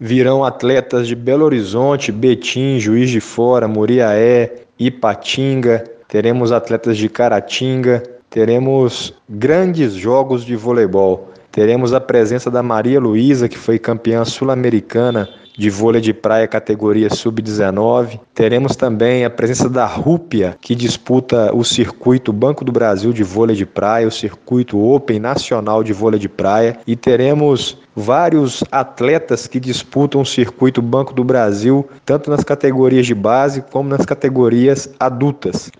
virão atletas de Belo Horizonte, Betim, Juiz de Fora, Muriaé, Ipatinga, teremos atletas de Caratinga, teremos grandes jogos de voleibol. Teremos a presença da Maria Luísa, que foi campeã sul-americana de vôlei de praia categoria sub-19. Teremos também a presença da Rúpia, que disputa o circuito Banco do Brasil de vôlei de praia, o circuito Open Nacional de vôlei de praia. E teremos vários atletas que disputam o circuito Banco do Brasil, tanto nas categorias de base como nas categorias adultas.